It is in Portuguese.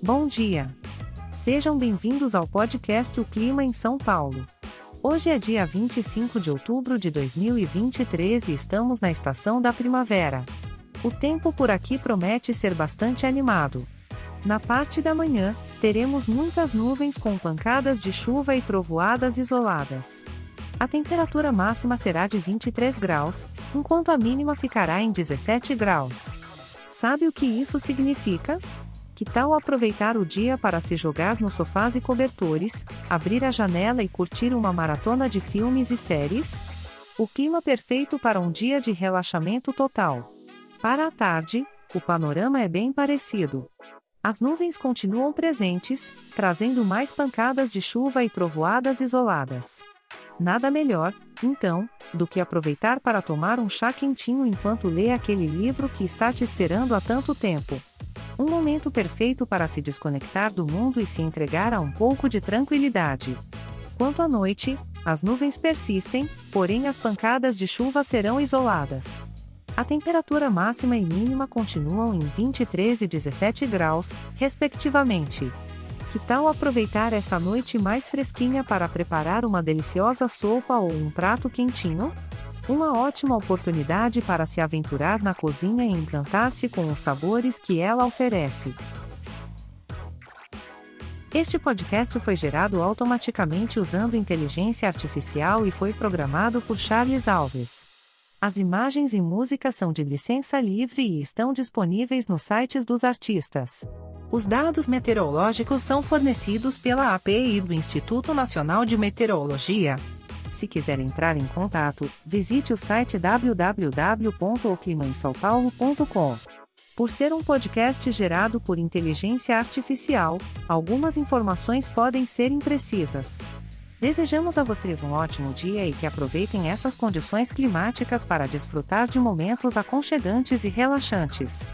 Bom dia. Sejam bem-vindos ao podcast O Clima em São Paulo. Hoje é dia 25 de outubro de 2023 e estamos na estação da primavera. O tempo por aqui promete ser bastante animado. Na parte da manhã, teremos muitas nuvens com pancadas de chuva e trovoadas isoladas. A temperatura máxima será de 23 graus, enquanto a mínima ficará em 17 graus. Sabe o que isso significa? Que tal aproveitar o dia para se jogar nos sofás e cobertores, abrir a janela e curtir uma maratona de filmes e séries? O clima perfeito para um dia de relaxamento total. Para a tarde, o panorama é bem parecido. As nuvens continuam presentes, trazendo mais pancadas de chuva e trovoadas isoladas. Nada melhor, então, do que aproveitar para tomar um chá quentinho enquanto lê aquele livro que está te esperando há tanto tempo. Um momento perfeito para se desconectar do mundo e se entregar a um pouco de tranquilidade. Quanto à noite, as nuvens persistem, porém as pancadas de chuva serão isoladas. A temperatura máxima e mínima continuam em 23 e 17 graus, respectivamente. Que tal aproveitar essa noite mais fresquinha para preparar uma deliciosa sopa ou um prato quentinho? Uma ótima oportunidade para se aventurar na cozinha e encantar-se com os sabores que ela oferece. Este podcast foi gerado automaticamente usando inteligência artificial e foi programado por Charles Alves. As imagens e músicas são de licença livre e estão disponíveis nos sites dos artistas. Os dados meteorológicos são fornecidos pela API do Instituto Nacional de Meteorologia. Se quiser entrar em contato, visite o site www.oclimainsaopaulo.com. Por ser um podcast gerado por inteligência artificial, algumas informações podem ser imprecisas. Desejamos a vocês um ótimo dia e que aproveitem essas condições climáticas para desfrutar de momentos aconchegantes e relaxantes.